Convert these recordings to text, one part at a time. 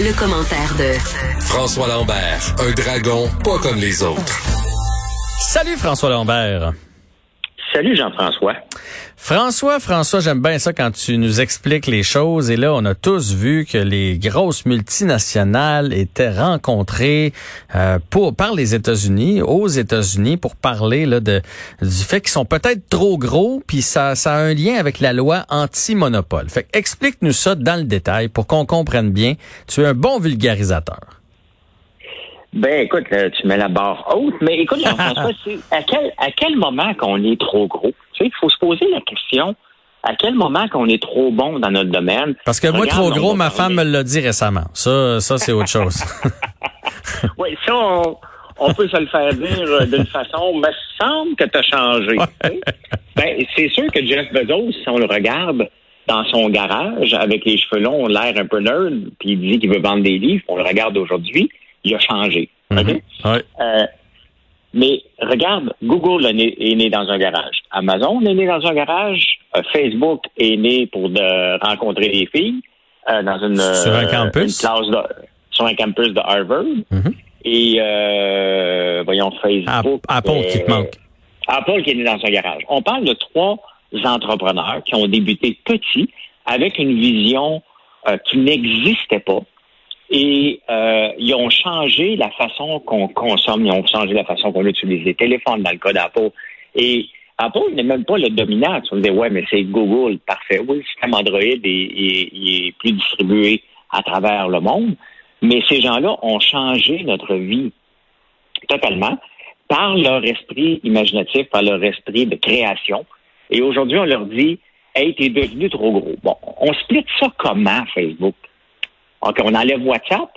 Le, commentaire de François Lambert, un dragon pas comme les autres. Salut François Lambert. Salut Jean-François. François, François, j'aime bien ça quand tu nous expliques les choses. Et là, on a tous vu que les grosses multinationales étaient rencontrées euh, pour par les États-Unis, aux États-Unis, pour parler là, de, du fait qu'ils sont peut-être trop gros, puis ça, ça a un lien avec la loi anti-monopole. Fait explique-nous ça dans le détail pour qu'on comprenne bien. Tu es un bon vulgarisateur. Ben, écoute, tu mets la barre haute, mais écoute, Jean-François, c'est à quel, à quel moment qu'on est trop gros? Tu sais, il faut se poser la question, à quel moment qu'on est trop bon dans notre domaine? Parce que moi, trop gros, ma femme me l'a dit récemment. Ça, ça c'est autre chose. oui, ça, on, peut se le faire dire euh, d'une façon, mais semble que tu as changé. Ben, c'est sûr que Jeff Bezos, si on le regarde dans son garage, avec les cheveux longs, l'air un peu nerd, puis il dit qu'il veut vendre des livres, on le regarde aujourd'hui, il a changé. Mhm. Euh, mais regarde, Google est né, dans un garage. Amazon est né dans un garage. Euh, Facebook est né pour de rencontrer des filles euh, dans une, sur un campus? sur un campus de Harvard. Mhm. Et voyons, Facebook. Apple qui te manque. Apple qui est né dans un garage. On parle de trois entrepreneurs qui ont débuté petits avec une vision qui n'existait pas et euh, ils ont changé la façon qu'on consomme, ils ont changé la façon qu'on utilise les téléphones dans le cas d'Apple. Et Apple n'est même pas le dominant. Tu me dis, ouais, mais c'est Google, parfait. Oui, le système Android est, est, plus distribué à travers le monde, mais ces gens-là ont changé notre vie totalement par leur esprit imaginatif, par leur esprit de création. Et aujourd'hui, on leur dit, hey, t'es devenu trop gros. Bon, on split ça comment, Facebook? OK, on enlève WhatsApp?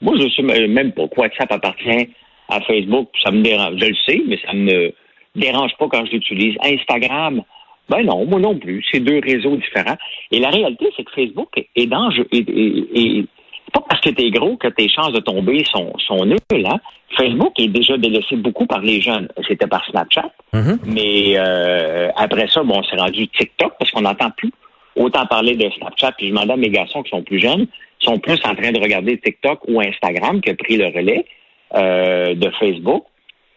Moi, je sais même pas quoi WhatsApp appartient à Facebook. Ça me dérange. Je le sais, mais ça me dérange pas quand je l'utilise. Instagram, ben non, moi non plus. C'est deux réseaux différents. Et la réalité, c'est que Facebook est dangereux. Et, pas parce que tu es gros que tes chances de tomber sont, sont nulles. Hein? Facebook est déjà délaissé beaucoup par les jeunes. C'était par Snapchat. Mm-hmm. Mais euh, après ça, bon, on s'est rendu TikTok parce qu'on n'entend plus autant parler de Snapchat. Puis je demandais à mes garçons qui sont plus jeunes, sont plus en train de regarder TikTok ou Instagram qui a pris le relais euh, de Facebook.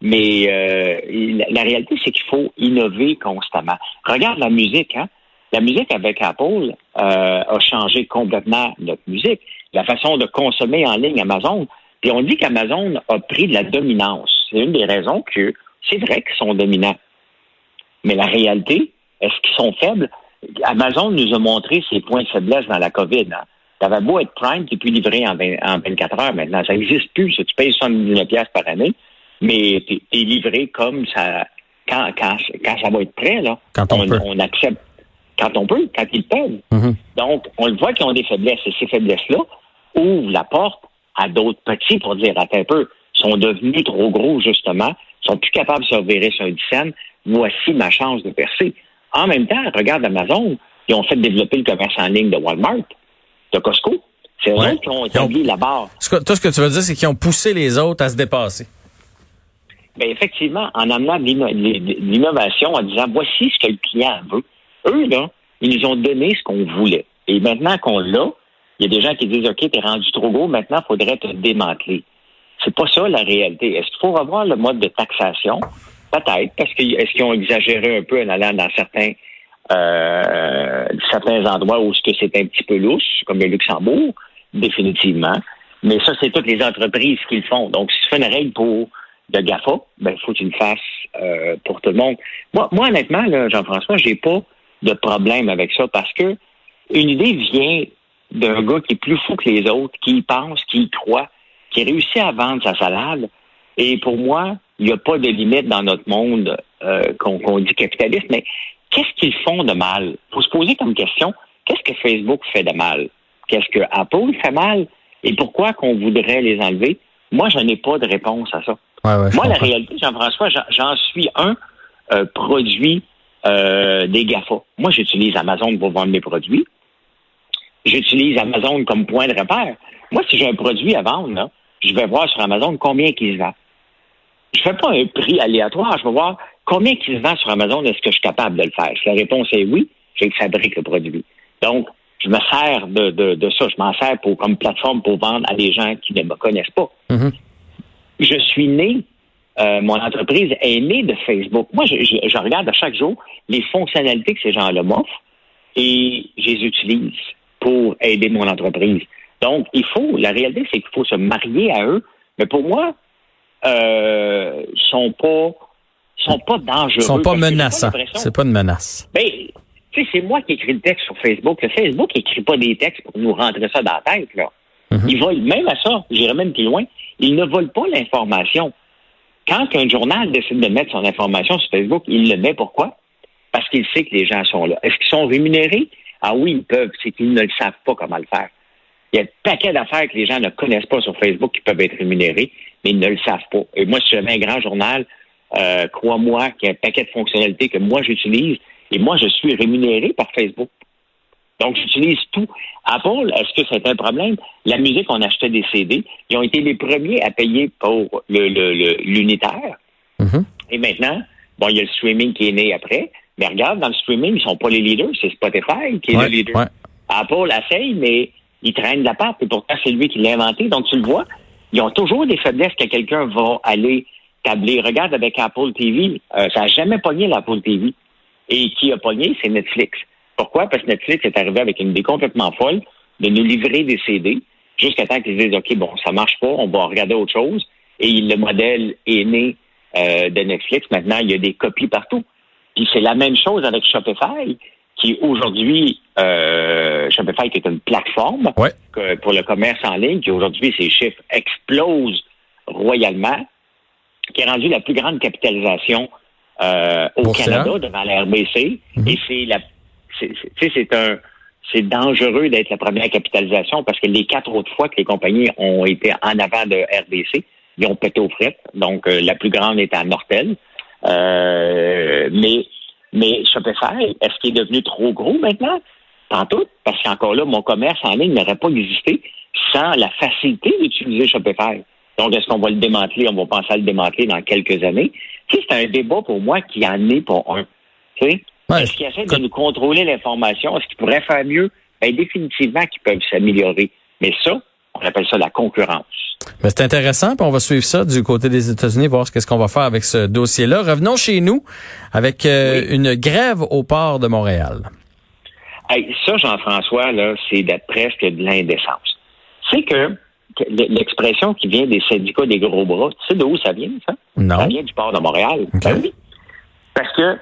Mais euh, la, réalité, c'est qu'il faut innover constamment. Regarde la musique, hein? La musique avec Apple euh, a changé complètement notre musique. La façon de consommer en ligne Amazon. Puis on dit qu'Amazon a pris de la dominance. C'est une des raisons que c'est vrai qu'ils sont dominants. Mais la réalité, est-ce qu'ils sont faibles? Amazon nous a montré ses points de faiblesse dans la COVID. Hein. T'avais beau être Prime, tu plus livré en, 24 heures maintenant. Ça n'existe plus. Tu payes 79 pièces par année, mais tu es, livré comme ça quand, quand, quand ça va être prêt. Là, quand on, peut. on accepte. Quand on peut, quand ils peuvent. Mm-hmm. Donc, on le voit qu'ils ont des faiblesses. Et ces faiblesses-là ouvrent la porte à d'autres petits pour dire, attends un peu, sont devenus trop gros, justement, sont plus capables de se revirer sur un scène. Voici ma chance de percer. En même temps, regarde Amazon, ils ont fait développer le commerce en ligne de Walmart de Costco. C'est eux qui ont établi la barre. Toi, ce que tu veux dire, c'est qu'ils ont poussé les autres à se dépasser. Bien, effectivement, en amenant l'innovation, en disant voici ce que le client veut. Eux, là, ils nous ont donné ce qu'on voulait. Et maintenant qu'on l'a, il y a des gens qui disent OK, t'es rendu trop gros, maintenant, il faudrait te démanteler. C'est pas ça la réalité. Est-ce qu'il faut revoir le mode de taxation? Peut-être, parce que est-ce qu'ils ont exagéré un peu en allant dans certains euh, certains endroits où c'est un petit peu louche, comme le Luxembourg, définitivement. Mais ça, c'est toutes les entreprises qui le font. Donc, si tu fais une règle pour de GAFA, ben, il faut que tu le fasses euh, pour tout le monde. Moi, moi honnêtement, Jean-François, j'ai pas de problème avec ça parce que une idée vient d'un gars qui est plus fou que les autres, qui y pense, qui y croit, qui réussit à vendre sa salade. Et pour moi, il n'y a pas de limite dans notre monde euh, qu'on dit capitaliste, mais qu'est-ce qu'ils font de mal? Il faut se poser comme question, qu'est-ce que Facebook fait de mal? Qu'est-ce que Apple fait mal? Et pourquoi qu'on voudrait les enlever? Moi, je n'ai pas de réponse à ça. Moi, la réalité, Jean-François, j'en suis un euh, produit euh, des GAFA. Moi, j'utilise Amazon pour vendre mes produits. J'utilise Amazon comme point de repère. Moi, si j'ai un produit à vendre, je vais voir sur Amazon combien il se vend. Je ne fais pas un prix aléatoire. Je vais voir combien il se vend sur Amazon. Est-ce que je suis capable de le faire? Si la réponse est oui, je fabrique le produit. Donc, je me sers de, ça. Je m'en sers pour, comme plateforme pour vendre à des gens qui ne me connaissent pas. Mm-hmm. Je suis né, euh, mon entreprise est née de Facebook. Moi, je, regarde à chaque jour les fonctionnalités que ces gens-là m'offrent et je les utilise pour aider mon entreprise. Donc, il faut, la réalité, c'est qu'il faut se marier à eux. Mais pour moi, euh, sont pas sont pas dangereux. Ils sont pas menaçants. C'est pas une menace. Ben, tu sais, c'est moi qui écris le texte sur Facebook. Le Facebook n'écrit pas des textes pour nous rentrer ça dans la tête, là. Mhm. Ils volent même à ça, j'irai même plus loin, ils ne volent pas l'information. Quand un journal décide de mettre son information sur Facebook, il le met pourquoi? Parce qu'il sait que les gens sont là. Est-ce qu'ils sont rémunérés? Ah oui, ils peuvent, c'est qu'ils ne le savent pas comment le faire. Il y a un paquet d'affaires que les gens ne connaissent pas sur Facebook qui peuvent être rémunérés, mais ils ne le savent pas. Et moi, si j'avais un grand journal, euh, crois-moi qu'il y a un paquet de fonctionnalités que moi j'utilise et moi je suis rémunéré par Facebook. Donc, j'utilise tout. Apple, est-ce que c'est un problème? La musique, on achetait des CD. Ils ont été les premiers à payer pour l'unitaire. Le, mm-hmm. Et maintenant, bon, il y a le streaming qui est né après. Mais regarde, dans le streaming, ils sont pas les leaders. C'est Spotify qui est le leader. Apple essaye, mais il traîne la patte. Et pourtant, c'est lui qui l'a inventé. Donc, tu le vois, ils ont toujours des faiblesses que quelqu'un va aller tabler. Regarde avec Apple TV. Euh, ça n'a jamais pogné l'Apple TV. Et qui a pogné, c'est Netflix. Pourquoi? Parce que Netflix est arrivé avec une idée complètement folle de nous livrer des CD jusqu'à temps qu'ils disent, OK, bon, ça marche pas, on va regarder autre chose. Et le modèle est né euh, de Netflix. Maintenant, il y a des copies partout. Puis c'est la même chose avec Shopify, qui aujourd'hui, euh, Shopify qui est une plateforme pour le commerce en ligne, qui aujourd'hui, ses chiffres explosent royalement, qui est rendu la plus grande capitalisation euh, au Canada devant la RBC. Mhm. Et c'est la c'est un c'est dangereux d'être la première capitalisation parce que les quatre autres fois que les compagnies ont été en avant de RBC, ils ont pété aux frites. Donc, euh, la plus grande est à Nortel. Euh, mais, mais Shopify, est-ce qu'il est devenu trop gros maintenant? Tantôt, parce qu'encore là, mon commerce en ligne n'aurait pas existé sans la facilité d'utiliser Shopify. Donc, est-ce qu'on va le démanteler? On va penser à le démanteler dans quelques années. Tu sais, c'est un débat pour moi qui en est pour un. Tu sais? Est-ce qu'ils essaient de nous contrôler l'information? Est-ce qu'ils pourraient faire mieux? Bien, définitivement qu'ils peuvent s'améliorer. Mais ça, on appelle ça la concurrence. Mais c'est intéressant, puis on va suivre ça du côté des États-Unis, voir ce qu'on va faire avec ce dossier-là. Revenons chez nous avec euh, une grève au port de Montréal. ça, Jean-François, là, c'est presque de l'indécence. C'est que l'expression qui vient des syndicats des gros bras, tu sais d'où ça vient, ça? Non. Ça vient du port de Montréal. Ben oui. Parce que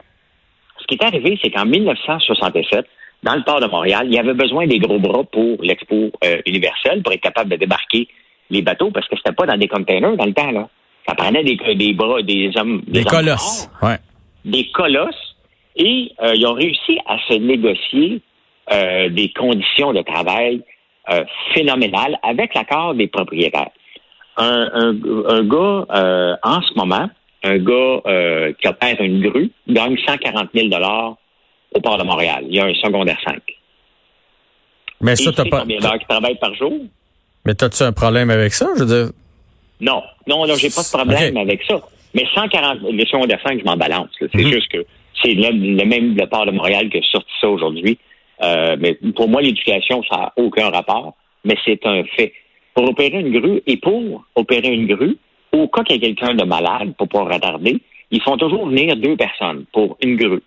ce qui est arrivé, c'est qu'en 1967, dans le port de Montréal, il y avait besoin des gros bras pour l'expo euh, universelle, pour être capable de débarquer les bateaux, parce que c'était pas dans des containers dans le temps, là. Ça prenait des, des bras, des hommes. Des, colosses. ouais. Des colosses. Et euh, ils ont réussi à se négocier euh, des conditions de travail phénoménales avec l'accord des propriétaires. Un, un, un gars, en ce moment, un gars euh, qui opère une grue gagne 140 000 au port de Montréal. Il y a un secondaire 5. Mais ça, t'as pas. combien d'heures qu'il travaille par jour? Mais t'as-tu un problème avec ça? Je veux dire? Non. Non, là, j'ai pas de problème avec ça. Mais 140, le secondaire 5, je m'en balance. C'est mhm. juste que c'est le, même le port de Montréal qui a sorti ça aujourd'hui. Euh, mais pour moi, l'éducation, ça n'a aucun rapport, mais c'est un fait. Pour opérer une grue et pour opérer une grue, au cas qu'il y ait quelqu'un de malade pour pouvoir retarder, ils font toujours venir deux personnes pour une grue.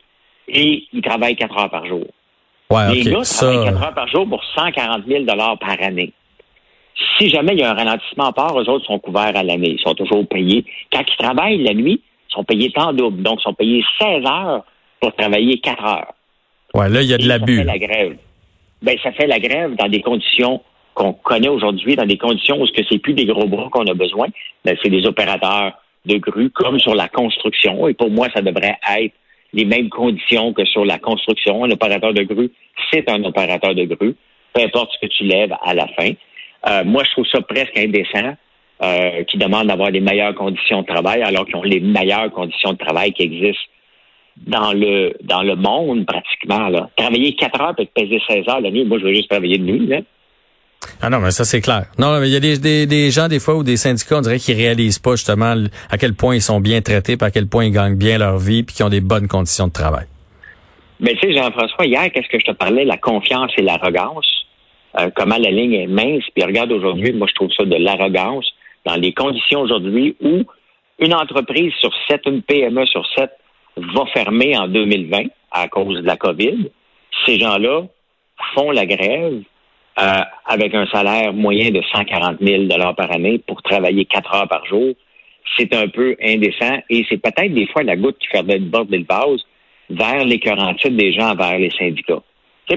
Et ils travaillent quatre heures par jour. Ouais, Les gars travaillent quatre heures par jour pour 140 000 par année. Si jamais il y a un ralentissement à part, eux autres sont couverts à l'année. Ils sont toujours payés. Quand ils travaillent la nuit, ils sont payés temps double. Donc, ils sont payés 16 heures pour travailler 4 heures. Ouais, là, il y a de l'abus. Ça fait la grève. Ben, ça fait la grève dans des conditions qu'on connaît aujourd'hui dans des conditions où ce que c'est plus des gros bras qu'on a besoin, mais c'est des opérateurs de grue comme sur la construction. Et pour moi, ça devrait être les mêmes conditions que sur la construction. Un opérateur de grue, c'est un opérateur de grue. peu importe ce que tu lèves à la fin. Euh, moi, je trouve ça presque indécent euh, qui demandent d'avoir les meilleures conditions de travail alors qu'ils ont les meilleures conditions de travail qui existent dans le dans le monde pratiquement. Là. Travailler 4 heures et peser 16 heures la nuit, moi je veux juste travailler de nuit. Là. Ah non, mais ça c'est clair. Non, mais il y a des, des, des, gens des fois ou des syndicats, on dirait qu'ils réalisent pas justement à quel point ils sont bien traités, puis à quel point ils gagnent bien leur vie, puis qu'ils ont des bonnes conditions de travail. Mais tu sais, Jean-François, hier, qu'est-ce que je te parlais, la confiance et l'arrogance, euh, comment la ligne est mince, puis regarde aujourd'hui, moi je trouve ça de l'arrogance dans les conditions aujourd'hui où une entreprise sur sept, une PME sur sept va fermer en 2020 à cause de la COVID. Ces gens-là font la grève euh, avec un salaire moyen de 140 000 par année pour travailler quatre heures par jour. C'est un peu indécent et c'est peut-être des fois la goutte qui fait border le vase vers les titres des gens vers les syndicats.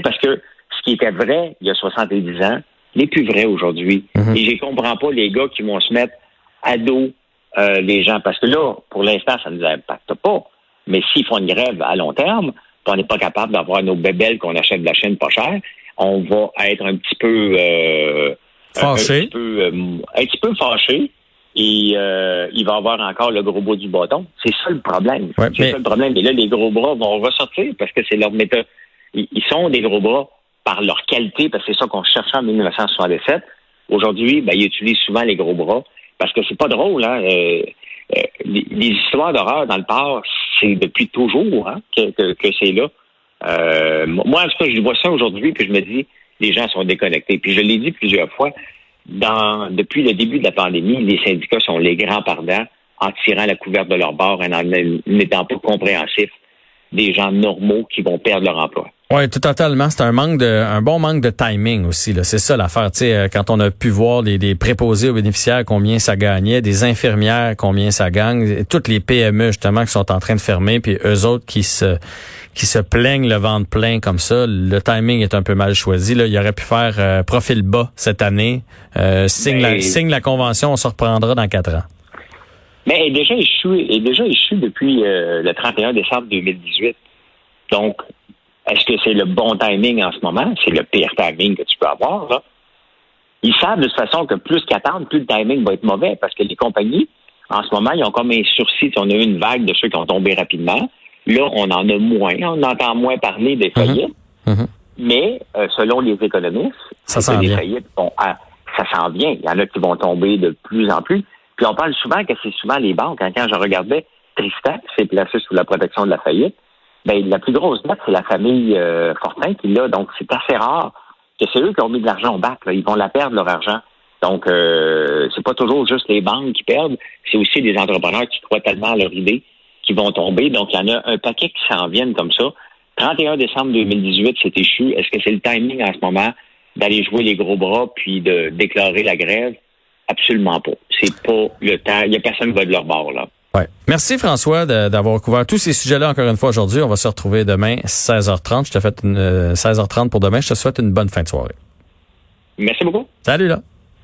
Parce que ce qui était vrai il y a 70 ans n'est plus vrai aujourd'hui. Mhm. Et je comprends pas les gars qui vont se mettre à dos euh, les gens. Parce que là, pour l'instant, ça ne nous impacte pas. Mais s'ils font une grève à long terme, on n'est pas capable d'avoir nos bébelles qu'on achète de la chaîne pas chère, on va être un petit peu euh, fâché. Un, petit peu, euh, un petit peu fâché. Et euh, il va avoir encore le gros bout du bâton. C'est ça le problème. c'est ça le problème. Et là, les gros bras vont ressortir parce que c'est leur méthode. Ils sont des gros bras par leur qualité, parce que c'est ça qu'on cherchait en 1967. Aujourd'hui, ben, ils utilisent souvent les gros bras parce que c'est pas drôle. Hein? Euh, euh, les, histoires d'horreur dans le parc, c'est depuis toujours hein, que, c'est là. Euh, moi, en tout cas, je vois ça aujourd'hui, puis je me dis, les gens sont déconnectés. Puis je l'ai dit plusieurs fois, dans, depuis le début de la pandémie, les syndicats sont les grands pardons en tirant la couverte de leur bord et en n'étant pas compréhensifs des gens normaux qui vont perdre leur emploi. Oui, tout totalement. C'est un manque de, un bon manque de timing aussi. C'est ça l'affaire. Tu sais, euh, quand on a pu voir des, préposés aux bénéficiaires combien ça gagnait, des infirmières combien ça gagne, toutes les PME justement qui sont en train de fermer, puis eux autres qui se qui se plaignent le ventre plein comme ça, le timing est un peu mal choisi. Là, il aurait pu faire euh, profil bas cette année. Euh, signe, la, signe la convention, on se reprendra dans quatre ans. Mais est déjà échoué, est déjà échoué depuis le 31 décembre 2018. Donc, est-ce que c'est le bon timing en ce moment? C'est le pire timing que tu peux avoir. Là. Ils savent de toute façon que plus qu'attendre, plus le timing va être mauvais parce que les compagnies, en ce moment, ils ont comme un sursis. On a eu une vague de ceux qui ont tombé rapidement. Là, on en a moins. On entend moins parler des mhm. faillites. Mhm. Mais euh, selon les économistes, ça s'en vient. Faillites ah, ça s'en vient. Il y en a qui vont tomber de plus en plus. Puis on parle souvent que c'est souvent les banques. Quand je regardais Tristan, s'est placé sous la protection de la faillite, ben, la plus grosse dette, c'est la famille euh, Fortin qui l'a. Donc, c'est assez rare que c'est eux qui ont mis de l'argent au bac. Ils vont la perdre, leur argent. Donc, euh, c'est pas toujours juste les banques qui perdent, c'est aussi des entrepreneurs qui croient tellement à leur idée qui vont tomber. Donc, il y en a un paquet qui s'en viennent comme ça. 31 décembre 2018, c'est échu. Est-ce que c'est le timing en ce moment d'aller jouer les gros bras puis de déclarer la grève? Absolument pas. C'est pas le temps. Il y a personne qui va de leur bord, là. Ouais. Merci François d'avoir couvert tous ces sujets-là encore une fois aujourd'hui. On va se retrouver demain 16h30. Je te fais une 16h30 euh, pour demain. Je te souhaite une bonne fin de soirée. Merci beaucoup. Salut là.